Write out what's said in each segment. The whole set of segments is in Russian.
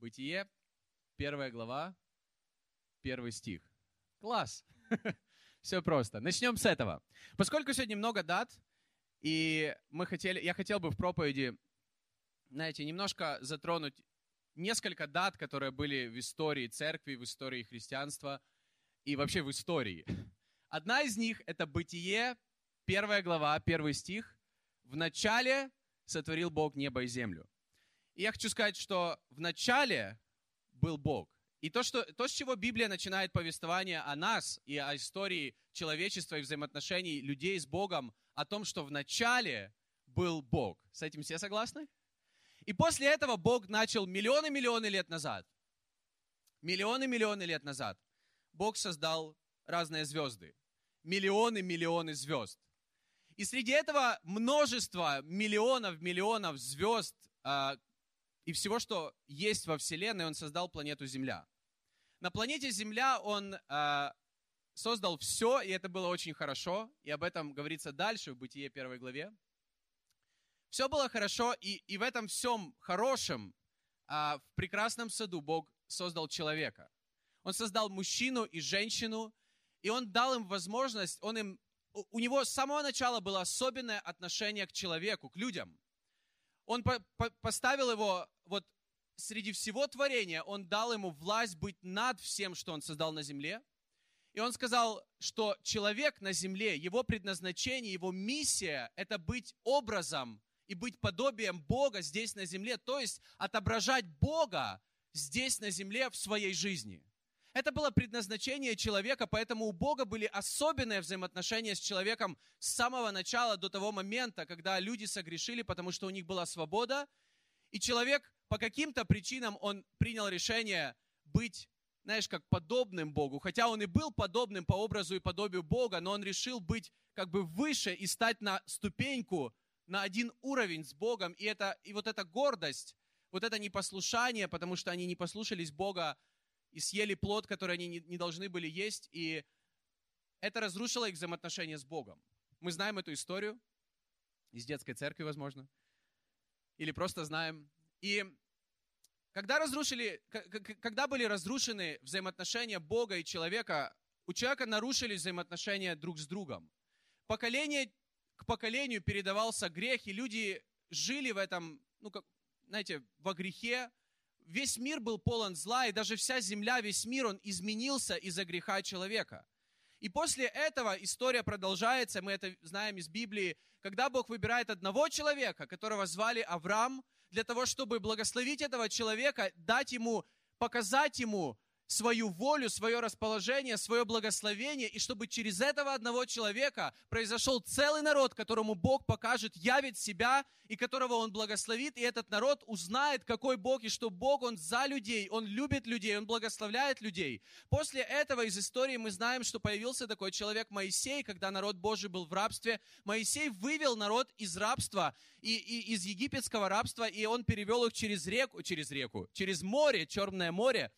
Бытие, первая глава, первый стих. Класс! Все просто. Начнем с этого. Поскольку сегодня много дат, и мы хотели, я хотел бы в проповеди, знаете, немножко затронуть несколько дат, которые были в истории церкви, в истории христианства и вообще в истории. Одна из них — это Бытие, первая глава, первый стих. «В начале сотворил Бог небо и землю». Я хочу сказать, что в начале был Бог. И то, что, то, с чего Библия начинает повествование о нас и о истории человечества и взаимоотношений людей с Богом, о том, что в начале был Бог. С этим все согласны? И после этого Бог начал миллионы-миллионы лет назад, миллионы-миллионы лет назад, Бог создал разные звезды. Миллионы-миллионы звезд. И среди этого множество миллионов-миллионов звезд, а, и всего, что есть во Вселенной, он создал планету Земля. На планете Земля он э, создал все, и это было очень хорошо, и об этом говорится дальше в Бытие первой главе. Все было хорошо, и, и в этом всем хорошем, э, в прекрасном саду Бог создал человека. Он создал мужчину и женщину, и он дал им возможность, он им, у него с самого начала было особенное отношение к человеку, к людям он по по поставил его вот среди всего творения, он дал ему власть быть над всем, что он создал на земле. И он сказал, что человек на земле, его предназначение, его миссия – это быть образом и быть подобием Бога здесь на земле, то есть отображать Бога здесь на земле в своей жизни – это было предназначение человека, поэтому у Бога были особенные взаимоотношения с человеком с самого начала до того момента, когда люди согрешили, потому что у них была свобода, и человек по каким-то причинам он принял решение быть, знаешь, как подобным Богу, хотя он и был подобным по образу и подобию Бога, но он решил быть как бы выше и стать на ступеньку, на один уровень с Богом, и, это, и вот эта гордость, вот это непослушание, потому что они не послушались Бога, и съели плод, который они не, должны были есть, и это разрушило их взаимоотношения с Богом. Мы знаем эту историю из детской церкви, возможно, или просто знаем. И когда, разрушили, когда были разрушены взаимоотношения Бога и человека, у человека нарушились взаимоотношения друг с другом. Поколение к поколению передавался грех, и люди жили в этом, ну, как, знаете, во грехе, весь мир был полон зла, и даже вся земля, весь мир, он изменился из-за греха человека. И после этого история продолжается, мы это знаем из Библии, когда Бог выбирает одного человека, которого звали Авраам, для того, чтобы благословить этого человека, дать ему, показать ему свою волю, свое расположение, свое благословение, и чтобы через этого одного человека произошел целый народ, которому Бог покажет, явит себя, и которого Он благословит, и этот народ узнает, какой Бог, и что Бог, Он за людей, Он любит людей, Он благословляет людей. После этого из истории мы знаем, что появился такой человек Моисей, когда народ Божий был в рабстве. Моисей вывел народ из рабства, и, и из египетского рабства, и он перевел их через реку, через реку, через море, Черное море,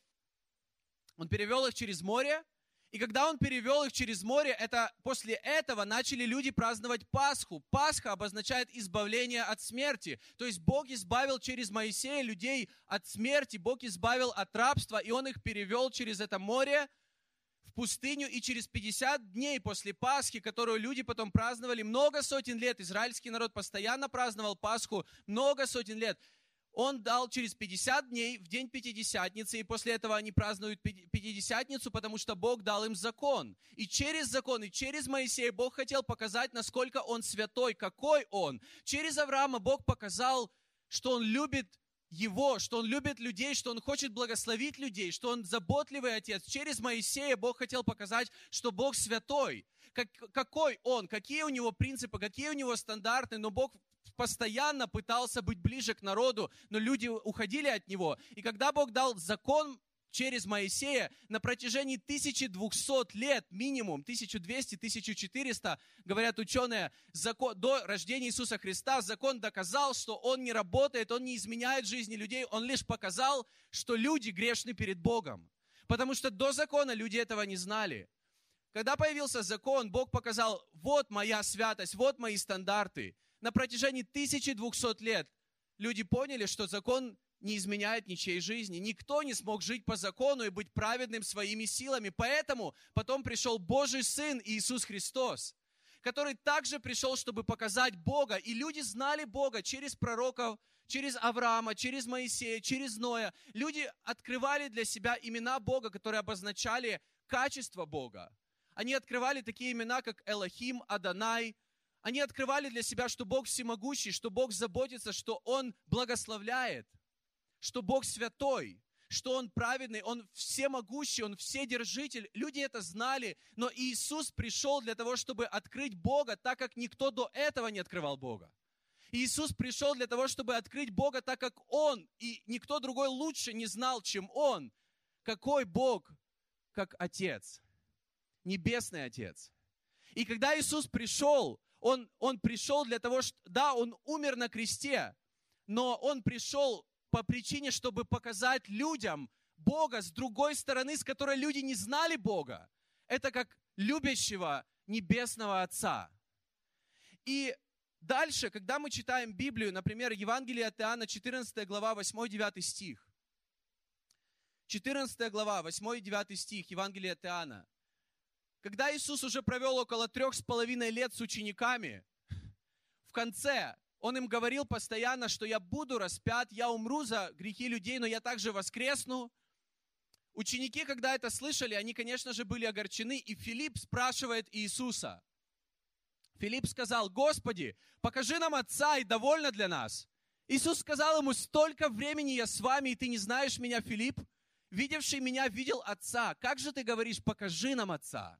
он перевел их через море, и когда он перевел их через море, это, после этого начали люди праздновать Пасху. Пасха обозначает избавление от смерти. То есть Бог избавил через Моисея людей от смерти, Бог избавил от рабства, и Он их перевел через это море в пустыню, и через 50 дней после Пасхи, которую люди потом праздновали много сотен лет, израильский народ постоянно праздновал Пасху много сотен лет, он дал через 50 дней в день Пятидесятницы, и после этого они празднуют Пятидесятницу, потому что Бог дал им закон. И через закон, и через Моисея Бог хотел показать, насколько он святой, какой он. Через Авраама Бог показал, что он любит его, что он любит людей, что он хочет благословить людей, что он заботливый отец. Через Моисея Бог хотел показать, что Бог святой. Как, какой он, какие у него принципы, какие у него стандарты, но Бог постоянно пытался быть ближе к народу, но люди уходили от него. И когда Бог дал закон через Моисея на протяжении 1200 лет, минимум 1200-1400, говорят ученые, закон, до рождения Иисуса Христа закон доказал, что он не работает, он не изменяет жизни людей, он лишь показал, что люди грешны перед Богом. Потому что до закона люди этого не знали. Когда появился закон, Бог показал, вот моя святость, вот мои стандарты на протяжении 1200 лет люди поняли, что закон не изменяет ничьей жизни. Никто не смог жить по закону и быть праведным своими силами. Поэтому потом пришел Божий Сын Иисус Христос, который также пришел, чтобы показать Бога. И люди знали Бога через пророков, через Авраама, через Моисея, через Ноя. Люди открывали для себя имена Бога, которые обозначали качество Бога. Они открывали такие имена, как Элохим, Адонай. Они открывали для себя, что Бог всемогущий, что Бог заботится, что Он благословляет – что Бог святой, что Он праведный, Он всемогущий, Он вседержитель. Люди это знали, но Иисус пришел для того, чтобы открыть Бога, так как никто до этого не открывал Бога. Иисус пришел для того, чтобы открыть Бога, так как Он и никто другой лучше не знал, чем Он. Какой Бог, как Отец, Небесный Отец. И когда Иисус пришел, Он, он пришел для того, что, да, Он умер на кресте, но Он пришел по причине, чтобы показать людям Бога с другой стороны, с которой люди не знали Бога. Это как любящего небесного Отца. И дальше, когда мы читаем Библию, например, Евангелие от Иоанна, 14 глава, 8-9 стих. 14 глава, 8-9 стих, Евангелие от Иоанна. Когда Иисус уже провел около трех с половиной лет с учениками, в конце он им говорил постоянно, что я буду распят, я умру за грехи людей, но я также воскресну. Ученики, когда это слышали, они, конечно же, были огорчены, и Филипп спрашивает Иисуса. Филипп сказал, Господи, покажи нам Отца, и довольно для нас. Иисус сказал ему, столько времени я с вами, и ты не знаешь меня, Филипп? Видевший меня видел Отца. Как же ты говоришь, покажи нам Отца?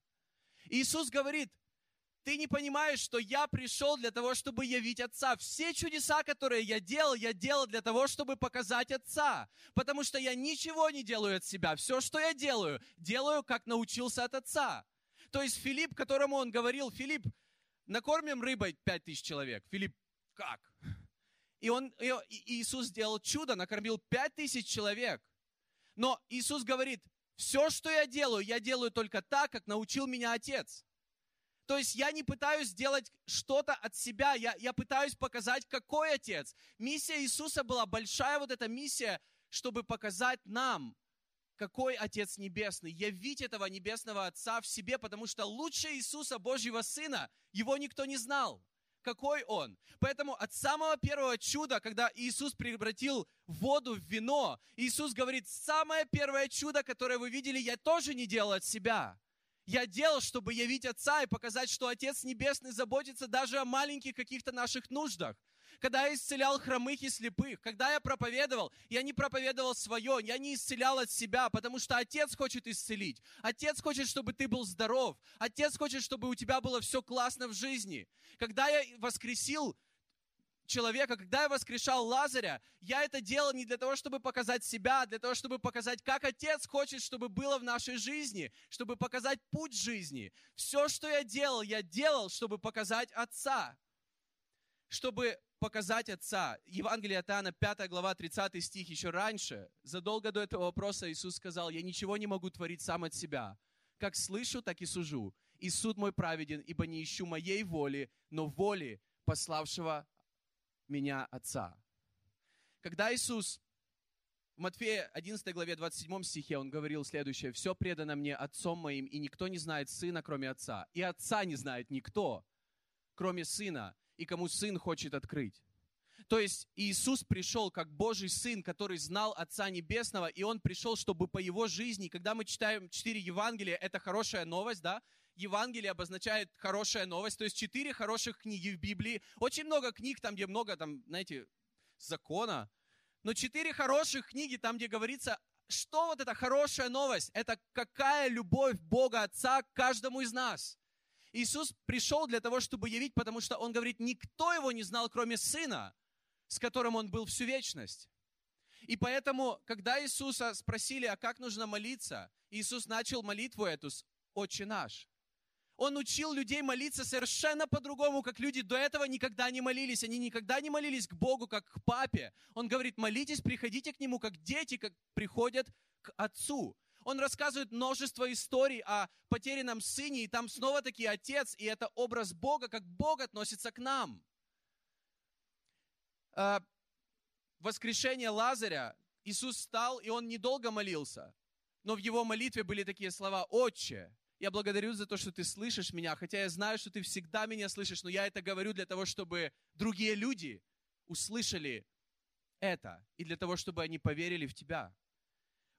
Иисус говорит, ты не понимаешь, что я пришел для того, чтобы явить Отца. Все чудеса, которые я делал, я делал для того, чтобы показать Отца. Потому что я ничего не делаю от себя. Все, что я делаю, делаю, как научился от Отца. То есть Филипп, которому он говорил, Филипп, накормим рыбой пять тысяч человек. Филипп, как? И, он, и Иисус сделал чудо, накормил пять тысяч человек. Но Иисус говорит, все, что я делаю, я делаю только так, как научил меня Отец. То есть я не пытаюсь сделать что-то от себя, я, я пытаюсь показать, какой Отец. Миссия Иисуса была большая вот эта миссия, чтобы показать нам, какой Отец Небесный, явить этого Небесного Отца в себе, потому что лучше Иисуса, Божьего Сына, его никто не знал. Какой Он? Поэтому от самого первого чуда, когда Иисус превратил воду в вино, Иисус говорит, самое первое чудо, которое вы видели, я тоже не делал от себя я делал, чтобы явить Отца и показать, что Отец Небесный заботится даже о маленьких каких-то наших нуждах. Когда я исцелял хромых и слепых, когда я проповедовал, я не проповедовал свое, я не исцелял от себя, потому что Отец хочет исцелить. Отец хочет, чтобы ты был здоров. Отец хочет, чтобы у тебя было все классно в жизни. Когда я воскресил человека, когда я воскрешал Лазаря, я это делал не для того, чтобы показать себя, а для того, чтобы показать, как Отец хочет, чтобы было в нашей жизни, чтобы показать путь жизни. Все, что я делал, я делал, чтобы показать Отца. Чтобы показать Отца. Евангелие от Иоанна, 5 глава, 30 стих, еще раньше, задолго до этого вопроса Иисус сказал, «Я ничего не могу творить сам от себя. Как слышу, так и сужу. И суд мой праведен, ибо не ищу моей воли, но воли пославшего меня Отца. Когда Иисус в Матфея 11 главе 27 стихе он говорил следующее. «Все предано мне Отцом моим, и никто не знает Сына, кроме Отца. И Отца не знает никто, кроме Сына, и кому Сын хочет открыть». То есть Иисус пришел как Божий Сын, который знал Отца Небесного, и Он пришел, чтобы по Его жизни, когда мы читаем четыре Евангелия, это хорошая новость, да? Евангелие обозначает хорошая новость, то есть четыре хороших книги в Библии. Очень много книг, там, где много, там, знаете, закона. Но четыре хороших книги, там, где говорится, что вот эта хорошая новость? Это какая любовь Бога Отца к каждому из нас. Иисус пришел для того, чтобы явить, потому что Он говорит, никто Его не знал, кроме Сына, с которым Он был всю вечность. И поэтому, когда Иисуса спросили, а как нужно молиться, Иисус начал молитву эту с «Отче наш». Он учил людей молиться совершенно по-другому, как люди до этого никогда не молились. Они никогда не молились к Богу, как к папе. Он говорит, молитесь, приходите к Нему, как дети, как приходят к Отцу. Он рассказывает множество историй о потерянном сыне, и там снова таки отец, и это образ Бога, как Бог относится к нам. А, воскрешения Лазаря Иисус встал, и он недолго молился. Но в его молитве были такие слова «Отче, я благодарю за то, что ты слышишь меня, хотя я знаю, что ты всегда меня слышишь, но я это говорю для того, чтобы другие люди услышали это, и для того, чтобы они поверили в тебя.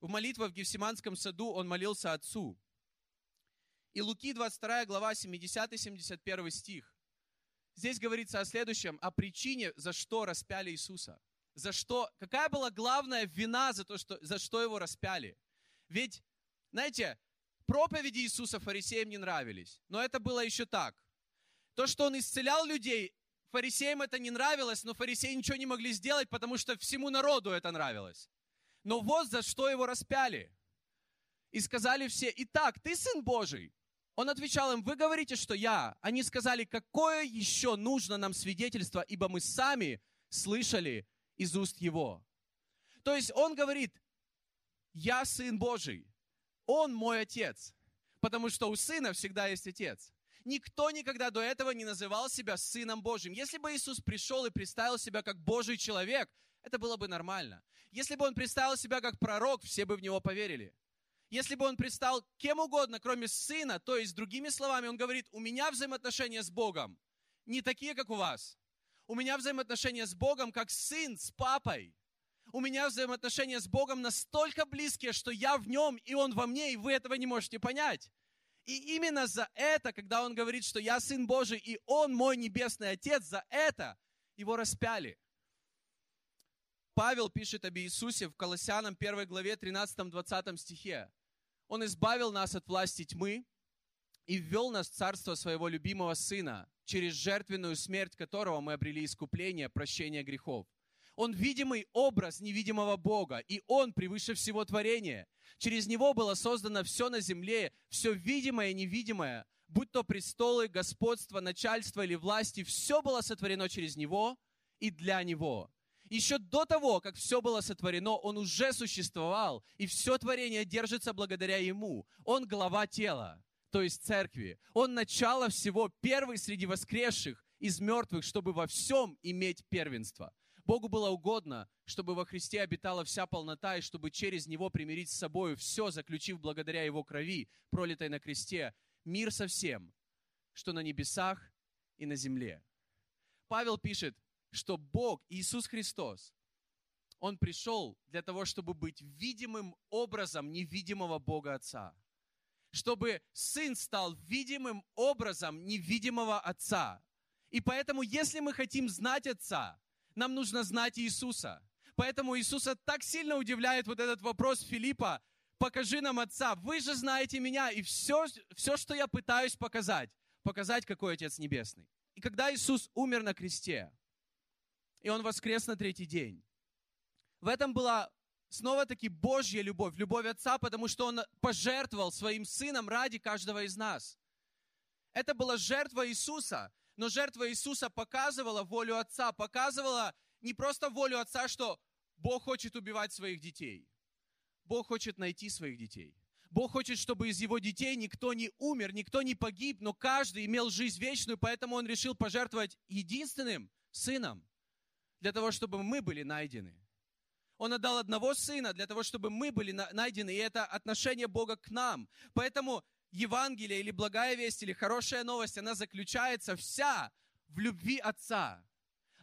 В молитве в Гефсиманском саду он молился Отцу. И Луки 22 глава 70-71 стих. Здесь говорится о следующем, о причине, за что распяли Иисуса. За что, какая была главная вина за то, что, за что его распяли? Ведь, знаете, проповеди Иисуса фарисеям не нравились. Но это было еще так. То, что он исцелял людей, фарисеям это не нравилось, но фарисеи ничего не могли сделать, потому что всему народу это нравилось. Но вот за что его распяли. И сказали все, итак, ты сын Божий. Он отвечал им, вы говорите, что я. Они сказали, какое еще нужно нам свидетельство, ибо мы сами слышали из уст его. То есть он говорит, я сын Божий. Он мой отец. Потому что у сына всегда есть отец. Никто никогда до этого не называл себя сыном Божьим. Если бы Иисус пришел и представил себя как Божий человек, это было бы нормально. Если бы он представил себя как пророк, все бы в него поверили. Если бы он предстал кем угодно, кроме сына, то есть, другими словами, он говорит, у меня взаимоотношения с Богом не такие, как у вас. У меня взаимоотношения с Богом, как сын с папой у меня взаимоотношения с Богом настолько близкие, что я в нем, и он во мне, и вы этого не можете понять. И именно за это, когда он говорит, что я Сын Божий, и он мой Небесный Отец, за это его распяли. Павел пишет об Иисусе в Колоссянам 1 главе 13-20 стихе. Он избавил нас от власти тьмы и ввел нас в царство своего любимого Сына, через жертвенную смерть которого мы обрели искупление, прощение грехов. Он видимый образ невидимого Бога, и Он превыше всего творения. Через Него было создано все на земле, все видимое и невидимое, будь то престолы, господство, начальство или власти, все было сотворено через Него и для Него. Еще до того, как все было сотворено, Он уже существовал, и все творение держится благодаря Ему. Он глава тела, то есть церкви. Он начало всего, первый среди воскресших из мертвых, чтобы во всем иметь первенство. Богу было угодно, чтобы во Христе обитала вся полнота, и чтобы через Него примирить с собой все, заключив благодаря Его крови, пролитой на кресте, мир со всем, что на небесах и на земле. Павел пишет, что Бог, Иисус Христос, Он пришел для того, чтобы быть видимым образом невидимого Бога Отца. Чтобы Сын стал видимым образом невидимого Отца. И поэтому, если мы хотим знать Отца, нам нужно знать Иисуса. Поэтому Иисуса так сильно удивляет вот этот вопрос Филиппа, покажи нам Отца, вы же знаете меня, и все, все, что я пытаюсь показать, показать, какой Отец Небесный. И когда Иисус умер на кресте, и Он воскрес на третий день, в этом была снова-таки Божья любовь, любовь Отца, потому что Он пожертвовал своим Сыном ради каждого из нас. Это была жертва Иисуса, но жертва Иисуса показывала волю Отца, показывала не просто волю Отца, что Бог хочет убивать своих детей. Бог хочет найти своих детей. Бог хочет, чтобы из его детей никто не умер, никто не погиб, но каждый имел жизнь вечную, поэтому он решил пожертвовать единственным сыном, для того, чтобы мы были найдены. Он отдал одного сына для того, чтобы мы были найдены, и это отношение Бога к нам. Поэтому Евангелие или благая весть или хорошая новость, она заключается вся в любви Отца.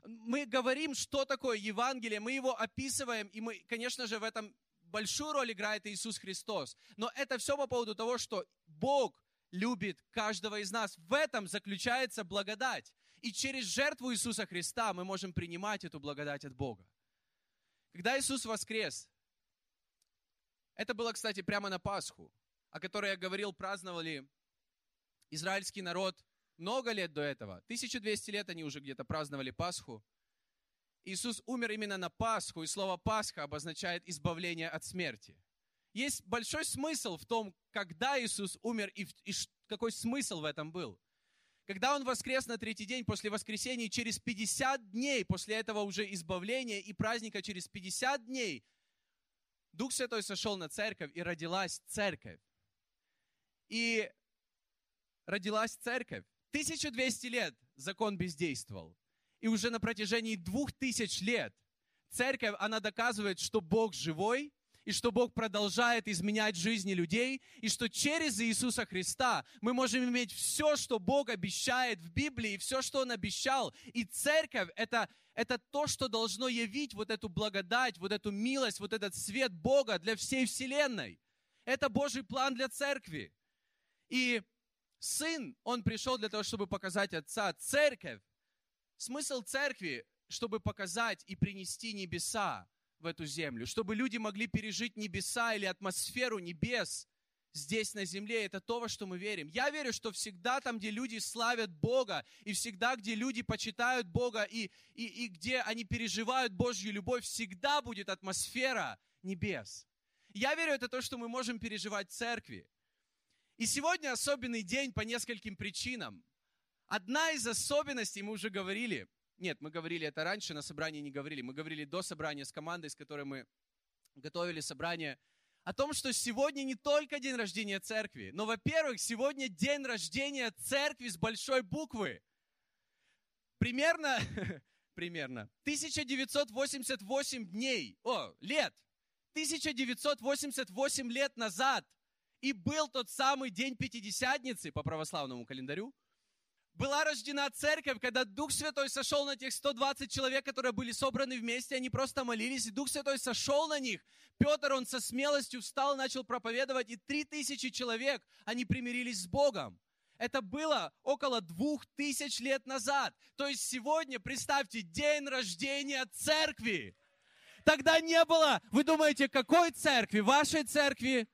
Мы говорим, что такое Евангелие, мы его описываем, и мы, конечно же, в этом большую роль играет Иисус Христос. Но это все по поводу того, что Бог любит каждого из нас. В этом заключается благодать. И через жертву Иисуса Христа мы можем принимать эту благодать от Бога. Когда Иисус воскрес, это было, кстати, прямо на Пасху о которой я говорил, праздновали израильский народ много лет до этого. 1200 лет они уже где-то праздновали Пасху. Иисус умер именно на Пасху, и слово Пасха обозначает избавление от смерти. Есть большой смысл в том, когда Иисус умер и, и какой смысл в этом был. Когда Он воскрес на третий день после воскресения, через 50 дней после этого уже избавления и праздника, через 50 дней Дух Святой сошел на церковь, и родилась церковь и родилась церковь. 1200 лет закон бездействовал. И уже на протяжении двух тысяч лет церковь, она доказывает, что Бог живой, и что Бог продолжает изменять жизни людей, и что через Иисуса Христа мы можем иметь все, что Бог обещает в Библии, все, что Он обещал. И церковь это, — это то, что должно явить вот эту благодать, вот эту милость, вот этот свет Бога для всей вселенной. Это Божий план для церкви. И Сын, Он пришел для того, чтобы показать Отца. Церковь, смысл церкви, чтобы показать и принести небеса, в эту землю, чтобы люди могли пережить небеса или атмосферу небес здесь на земле. Это то, во что мы верим. Я верю, что всегда там, где люди славят Бога, и всегда, где люди почитают Бога, и, и, и где они переживают Божью любовь, всегда будет атмосфера небес. Я верю, это то, что мы можем переживать в церкви. И сегодня особенный день по нескольким причинам. Одна из особенностей, мы уже говорили – нет, мы говорили это раньше, на собрании не говорили. Мы говорили до собрания с командой, с которой мы готовили собрание, о том, что сегодня не только день рождения церкви, но, во-первых, сегодня день рождения церкви с большой буквы. Примерно, примерно 1988 дней, о, лет, 1988 лет назад и был тот самый день Пятидесятницы по православному календарю, была рождена церковь, когда Дух Святой сошел на тех 120 человек, которые были собраны вместе, они просто молились, и Дух Святой сошел на них. Петр, он со смелостью встал, начал проповедовать, и 3000 человек, они примирились с Богом. Это было около двух тысяч лет назад. То есть сегодня, представьте, день рождения церкви. Тогда не было, вы думаете, какой церкви? Вашей церкви?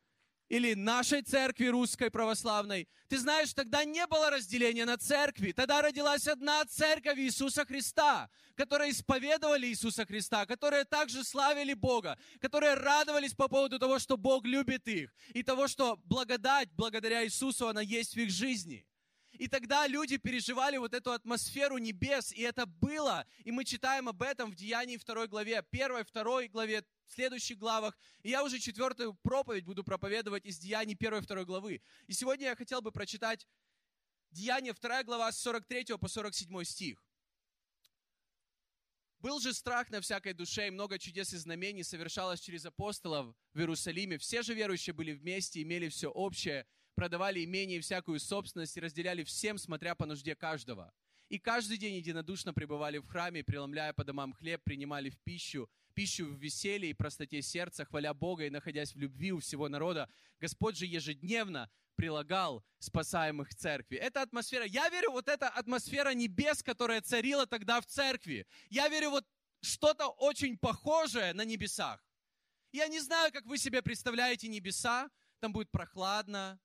Или нашей церкви русской православной, ты знаешь, тогда не было разделения на церкви. Тогда родилась одна церковь Иисуса Христа, которые исповедовали Иисуса Христа, которые также славили Бога, которые радовались по поводу того, что Бог любит их, и того, что благодать благодаря Иисусу, она есть в их жизни. И тогда люди переживали вот эту атмосферу небес, и это было. И мы читаем об этом в Деянии 2 главе, 1, 2 главе, в следующих главах. И я уже четвертую проповедь буду проповедовать из Деяний 1 и 2 главы. И сегодня я хотел бы прочитать Деяние 2 глава с 43 по 47 стих. Был же страх на всякой душе, и много чудес и знамений совершалось через апостолов в Иерусалиме. Все же верующие были вместе, имели все общее, продавали имение и всякую собственность и разделяли всем, смотря по нужде каждого. И каждый день единодушно пребывали в храме, преломляя по домам хлеб, принимали в пищу пищу в веселье и простоте сердца, хваля Бога и находясь в любви у всего народа. Господь же ежедневно прилагал спасаемых церкви. Эта атмосфера, я верю, вот эта атмосфера небес, которая царила тогда в церкви. Я верю, вот что-то очень похожее на небесах. Я не знаю, как вы себе представляете небеса. Там будет прохладно,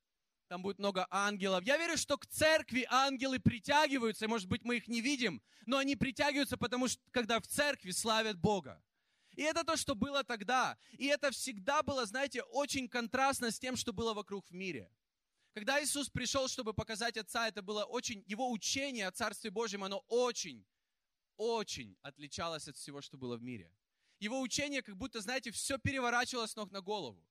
там будет много ангелов. Я верю, что к церкви ангелы притягиваются, может быть, мы их не видим, но они притягиваются, потому что когда в церкви славят Бога. И это то, что было тогда. И это всегда было, знаете, очень контрастно с тем, что было вокруг в мире. Когда Иисус пришел, чтобы показать Отца, это было очень, его учение о Царстве Божьем, оно очень, очень отличалось от всего, что было в мире. Его учение, как будто, знаете, все переворачивалось ног на голову.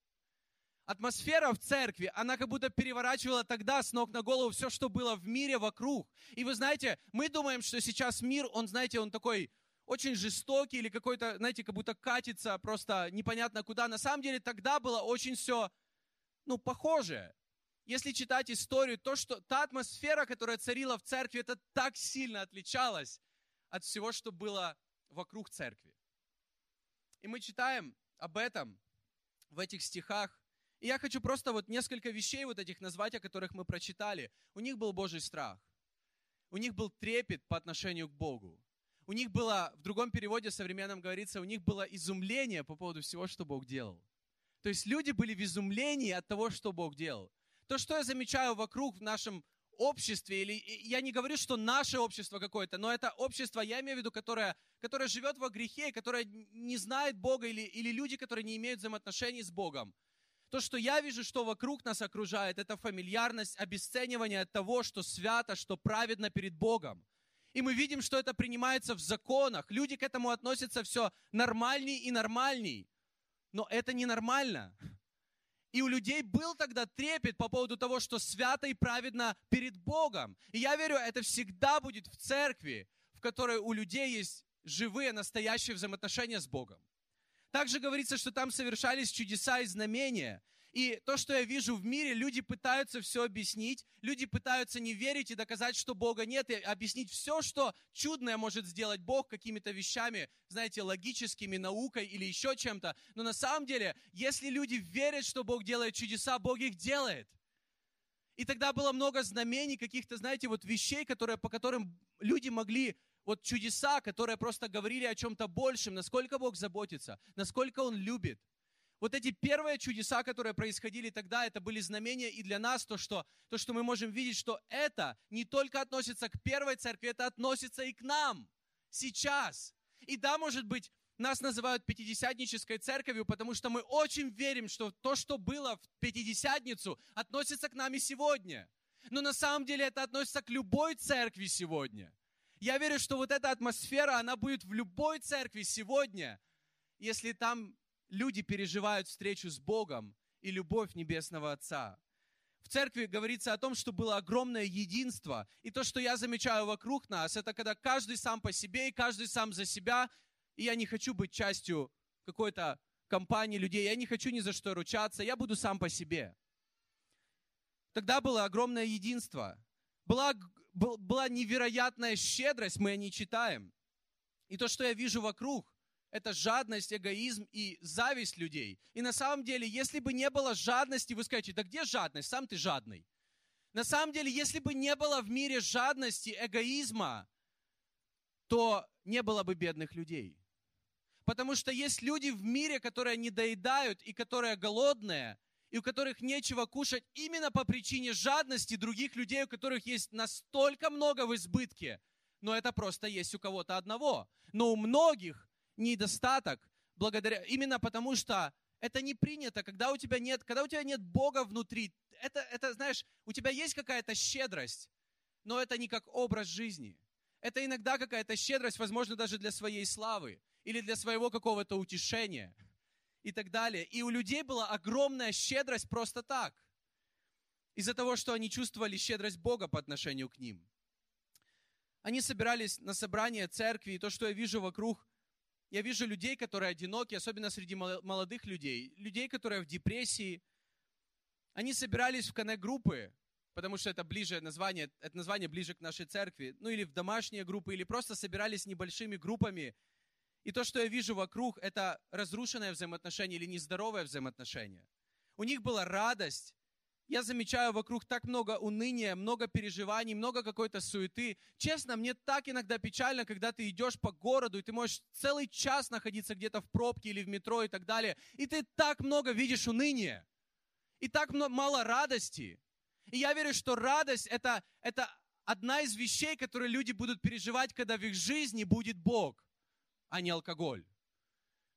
Атмосфера в церкви, она как будто переворачивала тогда с ног на голову все, что было в мире вокруг. И вы знаете, мы думаем, что сейчас мир, он, знаете, он такой очень жестокий или какой-то, знаете, как будто катится просто непонятно куда. На самом деле тогда было очень все, ну, похоже. Если читать историю, то, что та атмосфера, которая царила в церкви, это так сильно отличалось от всего, что было вокруг церкви. И мы читаем об этом в этих стихах. И я хочу просто вот несколько вещей вот этих назвать, о которых мы прочитали. У них был Божий страх. У них был трепет по отношению к Богу у них было, в другом переводе современном говорится, у них было изумление по поводу всего, что Бог делал. То есть люди были в изумлении от того, что Бог делал. То, что я замечаю вокруг в нашем обществе, или я не говорю, что наше общество какое-то, но это общество, я имею в виду, которое, которое живет во грехе, которое не знает Бога, или, или люди, которые не имеют взаимоотношений с Богом. То, что я вижу, что вокруг нас окружает, это фамильярность, обесценивание того, что свято, что праведно перед Богом. И мы видим, что это принимается в законах. Люди к этому относятся все нормальней и нормальней. Но это ненормально. И у людей был тогда трепет по поводу того, что свято и праведно перед Богом. И я верю, это всегда будет в церкви, в которой у людей есть живые, настоящие взаимоотношения с Богом. Также говорится, что там совершались чудеса и знамения. И то, что я вижу в мире, люди пытаются все объяснить, люди пытаются не верить и доказать, что Бога нет, и объяснить все, что чудное может сделать Бог какими-то вещами, знаете, логическими, наукой или еще чем-то. Но на самом деле, если люди верят, что Бог делает чудеса, Бог их делает. И тогда было много знамений, каких-то, знаете, вот вещей, которые, по которым люди могли вот чудеса, которые просто говорили о чем-то большем, насколько Бог заботится, насколько Он любит. Вот эти первые чудеса, которые происходили тогда, это были знамения и для нас, то что, то, что мы можем видеть, что это не только относится к первой церкви, это относится и к нам сейчас. И да, может быть, нас называют Пятидесятнической церковью, потому что мы очень верим, что то, что было в Пятидесятницу, относится к нам и сегодня. Но на самом деле это относится к любой церкви сегодня. Я верю, что вот эта атмосфера, она будет в любой церкви сегодня, если там люди переживают встречу с Богом и любовь Небесного Отца. В церкви говорится о том, что было огромное единство. И то, что я замечаю вокруг нас, это когда каждый сам по себе и каждый сам за себя. И я не хочу быть частью какой-то компании людей. Я не хочу ни за что ручаться. Я буду сам по себе. Тогда было огромное единство. Была, была невероятная щедрость, мы о ней читаем. И то, что я вижу вокруг, это жадность, эгоизм и зависть людей. И на самом деле, если бы не было жадности, вы скажете, да где жадность? Сам ты жадный. На самом деле, если бы не было в мире жадности, эгоизма, то не было бы бедных людей. Потому что есть люди в мире, которые не доедают и которые голодные, и у которых нечего кушать именно по причине жадности других людей, у которых есть настолько много в избытке. Но это просто есть у кого-то одного. Но у многих недостаток, благодаря, именно потому что это не принято, когда у тебя нет, когда у тебя нет Бога внутри. Это, это, знаешь, у тебя есть какая-то щедрость, но это не как образ жизни. Это иногда какая-то щедрость, возможно, даже для своей славы или для своего какого-то утешения и так далее. И у людей была огромная щедрость просто так. Из-за того, что они чувствовали щедрость Бога по отношению к ним. Они собирались на собрание церкви, и то, что я вижу вокруг, я вижу людей, которые одиноки, особенно среди молодых людей, людей, которые в депрессии. Они собирались в коннект-группы, потому что это ближе название, это название ближе к нашей церкви, ну или в домашние группы, или просто собирались небольшими группами. И то, что я вижу вокруг, это разрушенное взаимоотношение или нездоровое взаимоотношение. У них была радость, я замечаю вокруг так много уныния, много переживаний, много какой-то суеты. Честно, мне так иногда печально, когда ты идешь по городу, и ты можешь целый час находиться где-то в пробке или в метро и так далее, и ты так много видишь уныния, и так мало радости. И я верю, что радость это, – это одна из вещей, которые люди будут переживать, когда в их жизни будет Бог, а не алкоголь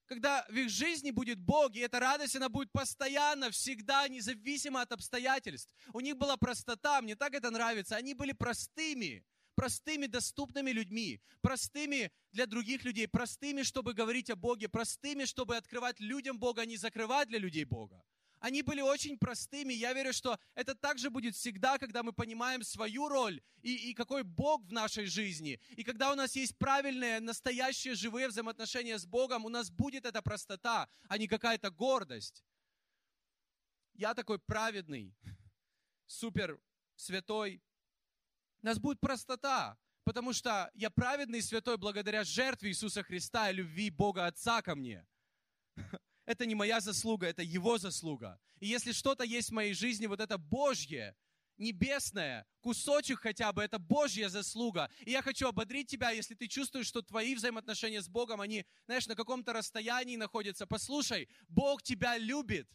когда в их жизни будет Бог, и эта радость, она будет постоянно, всегда, независимо от обстоятельств. У них была простота, мне так это нравится. Они были простыми, простыми, доступными людьми, простыми для других людей, простыми, чтобы говорить о Боге, простыми, чтобы открывать людям Бога, а не закрывать для людей Бога. Они были очень простыми. Я верю, что это также будет всегда, когда мы понимаем свою роль и, и какой Бог в нашей жизни. И когда у нас есть правильные, настоящие, живые взаимоотношения с Богом, у нас будет эта простота, а не какая-то гордость. Я такой праведный, супер святой. У нас будет простота, потому что я праведный и святой благодаря жертве Иисуса Христа и любви Бога Отца ко мне. это не моя заслуга, это Его заслуга. И если что-то есть в моей жизни, вот это Божье, небесное, кусочек хотя бы, это Божья заслуга. И я хочу ободрить тебя, если ты чувствуешь, что твои взаимоотношения с Богом, они, знаешь, на каком-то расстоянии находятся. Послушай, Бог тебя любит.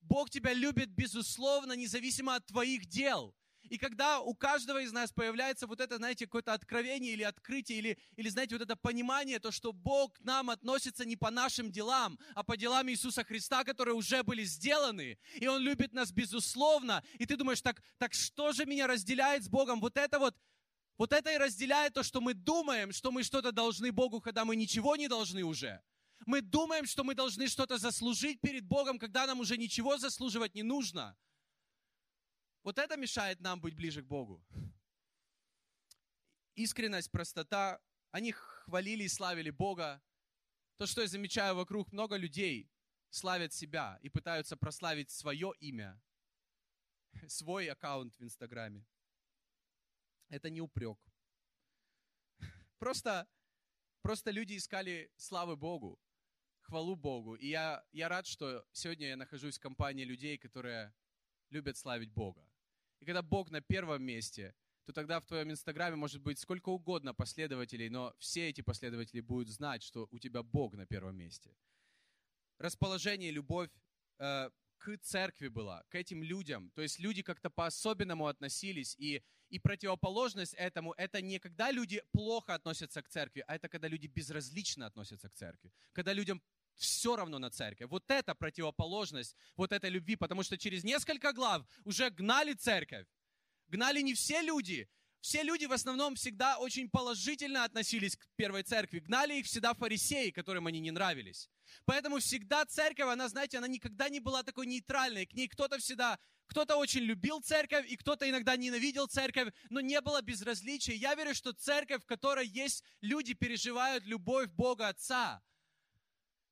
Бог тебя любит, безусловно, независимо от твоих дел. И когда у каждого из нас появляется вот это, знаете, какое-то откровение или открытие, или, или, знаете, вот это понимание, то, что Бог к нам относится не по нашим делам, а по делам Иисуса Христа, которые уже были сделаны. И Он любит нас безусловно. И ты думаешь, так, так что же меня разделяет с Богом? Вот это вот, вот это и разделяет то, что мы думаем, что мы что-то должны Богу, когда мы ничего не должны уже. Мы думаем, что мы должны что-то заслужить перед Богом, когда нам уже ничего заслуживать не нужно. Вот это мешает нам быть ближе к Богу. Искренность, простота они хвалили и славили Бога. То, что я замечаю вокруг, много людей славят себя и пытаются прославить свое имя, свой аккаунт в Инстаграме. Это не упрек. Просто, просто люди искали славы Богу, хвалу Богу. И я, я рад, что сегодня я нахожусь в компании людей, которые любят славить Бога. И когда Бог на первом месте, то тогда в твоем Инстаграме может быть сколько угодно последователей, но все эти последователи будут знать, что у тебя Бог на первом месте. Расположение, любовь э, к церкви была, к этим людям. То есть люди как-то по-особенному относились. И, и противоположность этому, это не когда люди плохо относятся к церкви, а это когда люди безразлично относятся к церкви. Когда людям все равно на церковь. Вот это противоположность вот этой любви, потому что через несколько глав уже гнали церковь. Гнали не все люди. Все люди в основном всегда очень положительно относились к первой церкви. Гнали их всегда фарисеи, которым они не нравились. Поэтому всегда церковь, она, знаете, она никогда не была такой нейтральной. К ней кто-то всегда, кто-то очень любил церковь, и кто-то иногда ненавидел церковь, но не было безразличия. Я верю, что церковь, в которой есть люди, переживают любовь Бога Отца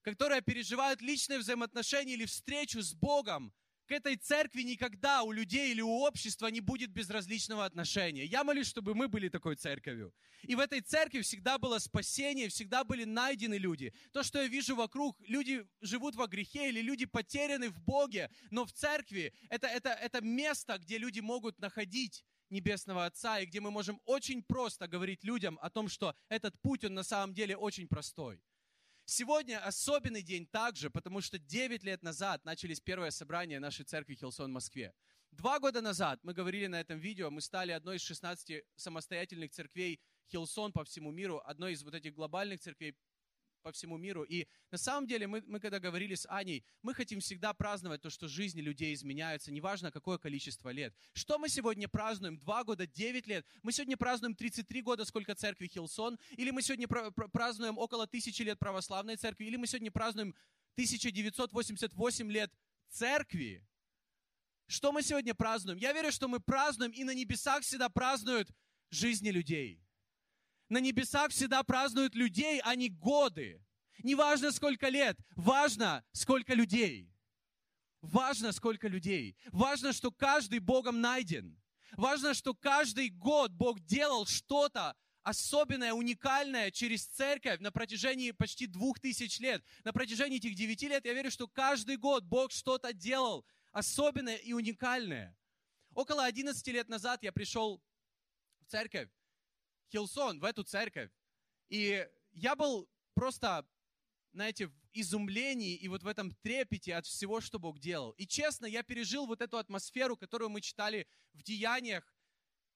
которые переживают личные взаимоотношения или встречу с Богом, к этой церкви никогда у людей или у общества не будет безразличного отношения. Я молюсь, чтобы мы были такой церковью. И в этой церкви всегда было спасение, всегда были найдены люди. То, что я вижу вокруг, люди живут во грехе или люди потеряны в Боге, но в церкви это, это, это место, где люди могут находить Небесного Отца, и где мы можем очень просто говорить людям о том, что этот путь, он на самом деле очень простой. Сегодня особенный день также, потому что 9 лет назад начались первое собрание нашей церкви Hillsong в Москве. Два года назад, мы говорили на этом видео, мы стали одной из 16 самостоятельных церквей Hillsong по всему миру, одной из вот этих глобальных церквей по всему миру. И на самом деле мы, мы когда говорили с Аней, мы хотим всегда праздновать то, что жизни людей изменяются, неважно какое количество лет. Что мы сегодня празднуем? Два года, девять лет? Мы сегодня празднуем 33 года, сколько церкви Hillsong? Или мы сегодня празднуем около тысячи лет православной церкви? Или мы сегодня празднуем 1988 лет церкви? Что мы сегодня празднуем? Я верю, что мы празднуем, и на небесах всегда празднуют жизни людей на небесах всегда празднуют людей, а не годы. Не важно, сколько лет, важно, сколько людей. Важно, сколько людей. Важно, что каждый Богом найден. Важно, что каждый год Бог делал что-то особенное, уникальное через церковь на протяжении почти двух тысяч лет. На протяжении этих девяти лет я верю, что каждый год Бог что-то делал особенное и уникальное. Около 11 лет назад я пришел в церковь, Хилсон, в эту церковь. И я был просто, знаете, в изумлении и вот в этом трепете от всего, что Бог делал. И честно, я пережил вот эту атмосферу, которую мы читали в Деяниях,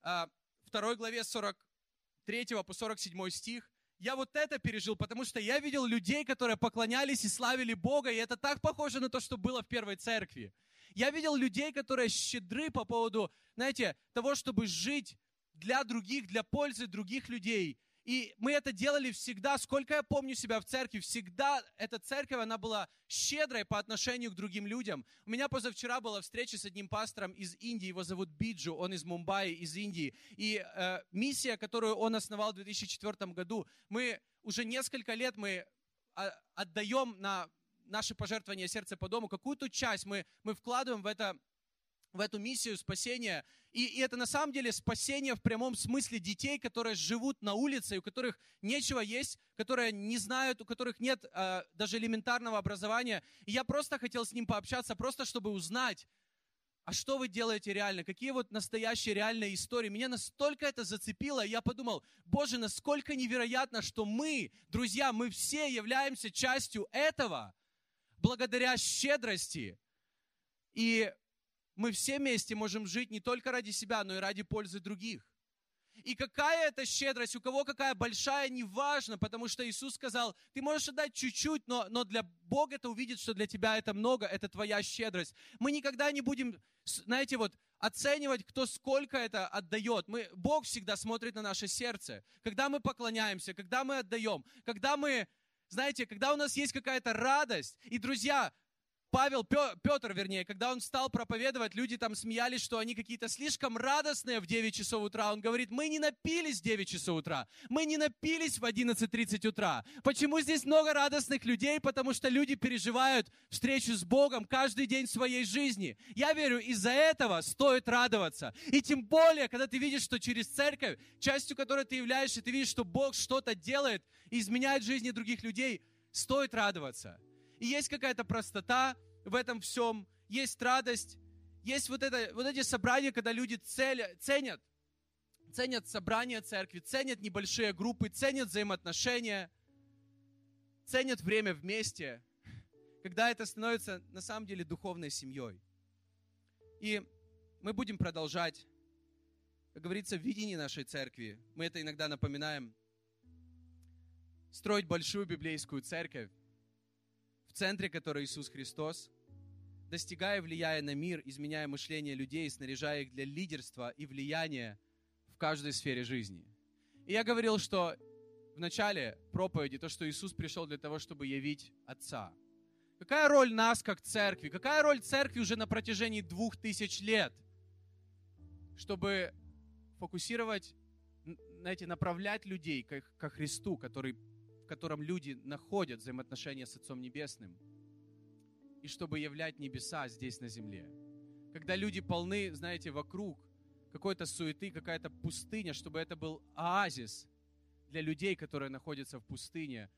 а, второй главе 43 по 47 стих. Я вот это пережил, потому что я видел людей, которые поклонялись и славили Бога, и это так похоже на то, что было в первой церкви. Я видел людей, которые щедры по поводу, знаете, того, чтобы жить для других, для пользы других людей. И мы это делали всегда, сколько я помню себя в церкви, всегда эта церковь, она была щедрой по отношению к другим людям. У меня позавчера была встреча с одним пастором из Индии, его зовут Биджу, он из Мумбаи, из Индии. И э, миссия, которую он основал в 2004 году, мы уже несколько лет мы а, отдаем на наши пожертвования сердца по дому, какую-то часть мы, мы вкладываем в это в эту миссию спасения. И, и это на самом деле спасение в прямом смысле детей, которые живут на улице, у которых нечего есть, которые не знают, у которых нет э, даже элементарного образования. И я просто хотел с ним пообщаться, просто чтобы узнать, а что вы делаете реально? Какие вот настоящие реальные истории? Меня настолько это зацепило, и я подумал, Боже, насколько невероятно, что мы, друзья, мы все являемся частью этого, благодаря щедрости. И мы все вместе можем жить не только ради себя, но и ради пользы других. И какая это щедрость, у кого какая большая, неважно, потому что Иисус сказал, ты можешь отдать чуть-чуть, но, но для Бога это увидит, что для тебя это много, это твоя щедрость. Мы никогда не будем, знаете, вот оценивать, кто сколько это отдает. Мы, Бог всегда смотрит на наше сердце. Когда мы поклоняемся, когда мы отдаем, когда мы, знаете, когда у нас есть какая-то радость. И, друзья, Павел, Петр, вернее, когда он стал проповедовать, люди там смеялись, что они какие-то слишком радостные в 9 часов утра. Он говорит, мы не напились в 9 часов утра, мы не напились в 11.30 утра. Почему здесь много радостных людей? Потому что люди переживают встречу с Богом каждый день своей жизни. Я верю, из-за этого стоит радоваться. И тем более, когда ты видишь, что через церковь, частью которой ты являешься, ты видишь, что Бог что-то делает и изменяет жизни других людей, стоит радоваться. И есть какая-то простота в этом всем, есть радость, есть вот, это, вот эти собрания, когда люди цели, ценят, ценят собрания церкви, ценят небольшие группы, ценят взаимоотношения, ценят время вместе, когда это становится на самом деле духовной семьей. И мы будем продолжать, как говорится, в видении нашей церкви. Мы это иногда напоминаем. Строить большую библейскую церковь, центре которой Иисус Христос, достигая влияя на мир, изменяя мышление людей, снаряжая их для лидерства и влияния в каждой сфере жизни. И я говорил, что в начале проповеди то, что Иисус пришел для того, чтобы явить Отца. Какая роль нас, как церкви? Какая роль церкви уже на протяжении двух тысяч лет? Чтобы фокусировать, знаете, направлять людей ко Христу, который котором люди находят взаимоотношения с Отцом Небесным, и чтобы являть небеса здесь на земле. Когда люди полны, знаете, вокруг какой-то суеты, какая-то пустыня, чтобы это был оазис для людей, которые находятся в пустыне,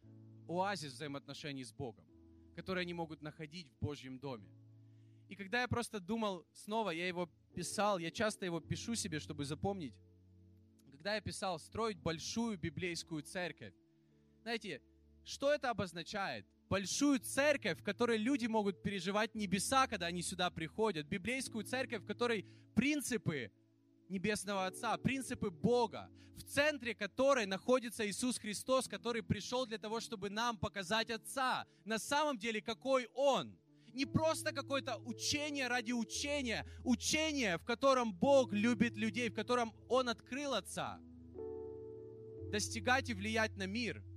оазис взаимоотношений с Богом, которые они могут находить в Божьем доме. И когда я просто думал снова, я его писал, я часто его пишу себе, чтобы запомнить, когда я писал строить большую библейскую церковь, знаете, что это обозначает? Большую церковь, в которой люди могут переживать небеса, когда они сюда приходят. Библейскую церковь, в которой принципы Небесного Отца, принципы Бога, в центре которой находится Иисус Христос, который пришел для того, чтобы нам показать Отца. На самом деле, какой Он. Не просто какое-то учение ради учения, учение, в котором Бог любит людей, в котором Он открыл Отца. Достигать и влиять на мир –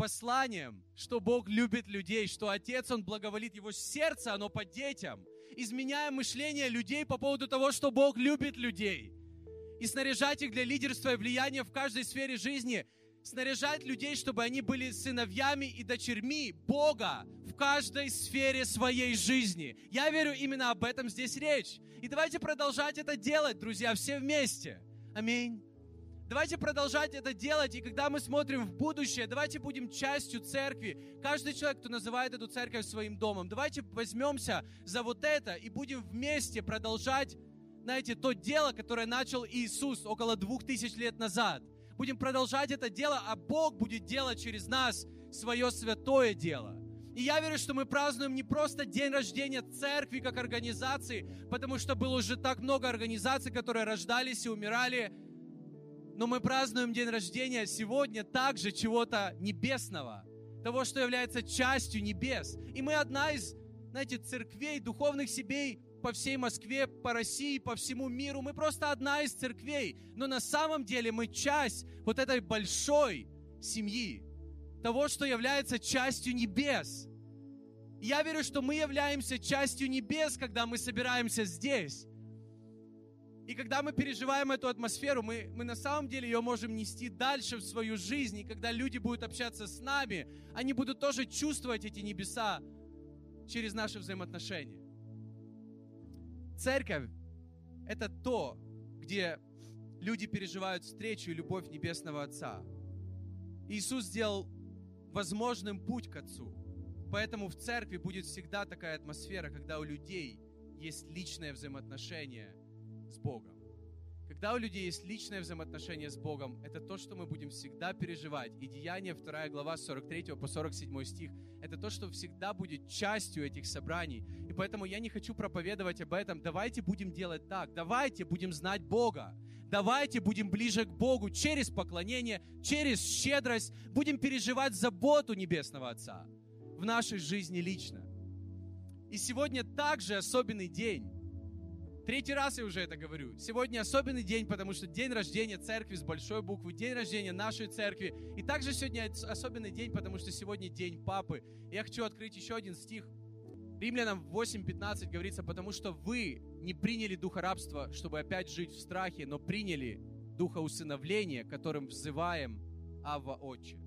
посланием, что Бог любит людей, что Отец, Он благоволит, Его сердце, оно по детям. Изменяя мышление людей по поводу того, что Бог любит людей. И снаряжать их для лидерства и влияния в каждой сфере жизни. Снаряжать людей, чтобы они были сыновьями и дочерьми Бога в каждой сфере своей жизни. Я верю, именно об этом здесь речь. И давайте продолжать это делать, друзья, все вместе. Аминь. Давайте продолжать это делать, и когда мы смотрим в будущее, давайте будем частью церкви. Каждый человек, кто называет эту церковь своим домом, давайте возьмемся за вот это и будем вместе продолжать, знаете, то дело, которое начал Иисус около двух тысяч лет назад. Будем продолжать это дело, а Бог будет делать через нас свое святое дело. И я верю, что мы празднуем не просто день рождения церкви как организации, потому что было уже так много организаций, которые рождались и умирали, но мы празднуем день рождения сегодня также чего-то небесного, того, что является частью небес. И мы одна из, знаете, церквей, духовных семей по всей Москве, по России, по всему миру. Мы просто одна из церквей, но на самом деле мы часть вот этой большой семьи, того, что является частью небес. я верю, что мы являемся частью небес, когда мы собираемся здесь. И когда мы переживаем эту атмосферу, мы, мы на самом деле ее можем нести дальше в свою жизнь. И когда люди будут общаться с нами, они будут тоже чувствовать эти небеса через наши взаимоотношения. Церковь — это то, где люди переживают встречу и любовь Небесного Отца. Иисус сделал возможным путь к Отцу. Поэтому в церкви будет всегда такая атмосфера, когда у людей есть личное взаимоотношение с Богом. Когда у людей есть личное взаимоотношение с Богом, это то, что мы будем всегда переживать. И Деяние 2 глава 43 по 47 стих, это то, что всегда будет частью этих собраний. И поэтому я не хочу проповедовать об этом. Давайте будем делать так. Давайте будем знать Бога. Давайте будем ближе к Богу через поклонение, через щедрость. Будем переживать заботу Небесного Отца в нашей жизни лично. И сегодня также особенный день. Третий раз я уже это говорю. Сегодня особенный день, потому что день рождения церкви с большой буквы, день рождения нашей церкви. И также сегодня особенный день, потому что сегодня день папы. Я хочу открыть еще один стих Римлянам 8.15 говорится, потому что вы не приняли духа рабства, чтобы опять жить в страхе, но приняли духа усыновления, которым взываем Авва Отче.